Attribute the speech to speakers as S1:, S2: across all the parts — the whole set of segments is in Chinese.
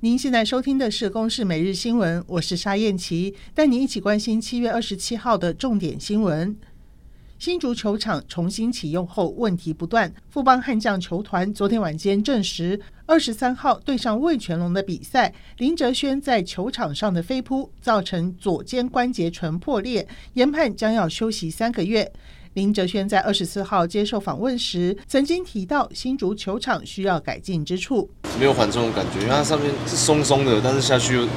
S1: 您现在收听的是《公视每日新闻》，我是沙燕琪，带您一起关心七月二十七号的重点新闻。新竹球场重新启用后，问题不断。富邦悍将球团昨天晚间证实，二十三号对上味全龙的比赛，林哲轩在球场上的飞扑造成左肩关节唇破裂，研判将要休息三个月。林哲轩在二十四号接受访问时，曾经提到新竹球场需要改进之处，
S2: 没有缓冲的感觉，因为它上面是松松的，但是下去又你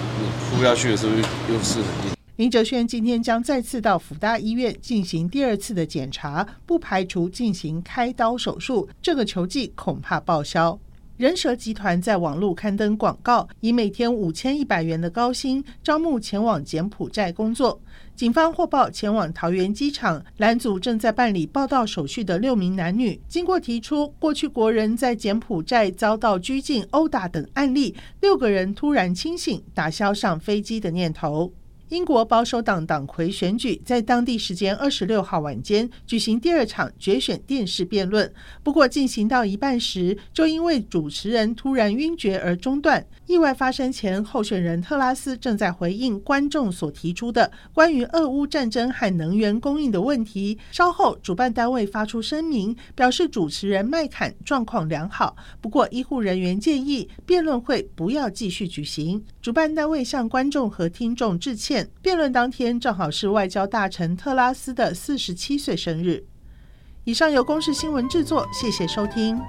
S2: 扑下去的时候又又是很硬。
S1: 林哲轩今天将再次到辅大医院进行第二次的检查，不排除进行开刀手术。这个球技恐怕报销。人蛇集团在网络刊登广告，以每天五千一百元的高薪招募前往柬埔寨工作。警方获报前往桃园机场拦阻正在办理报到手续的六名男女，经过提出过去国人在柬埔寨遭到拘禁、殴打等案例，六个人突然清醒，打消上飞机的念头。英国保守党党魁选举在当地时间二十六号晚间举行第二场决选电视辩论，不过进行到一半时，就因为主持人突然晕厥而中断。意外发生前，候选人特拉斯正在回应观众所提出的关于俄乌战争和能源供应的问题。稍后，主办单位发出声明，表示主持人麦坎状况良好，不过医护人员建议辩论会不要继续举行。主办单位向观众和听众致歉。辩论当天正好是外交大臣特拉斯的四十七岁生日。以上由公视新闻制作，谢谢收听。